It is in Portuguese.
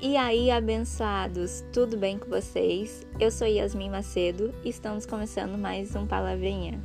E aí, abençoados, tudo bem com vocês? Eu sou Yasmin Macedo e estamos começando mais um Palavrinha.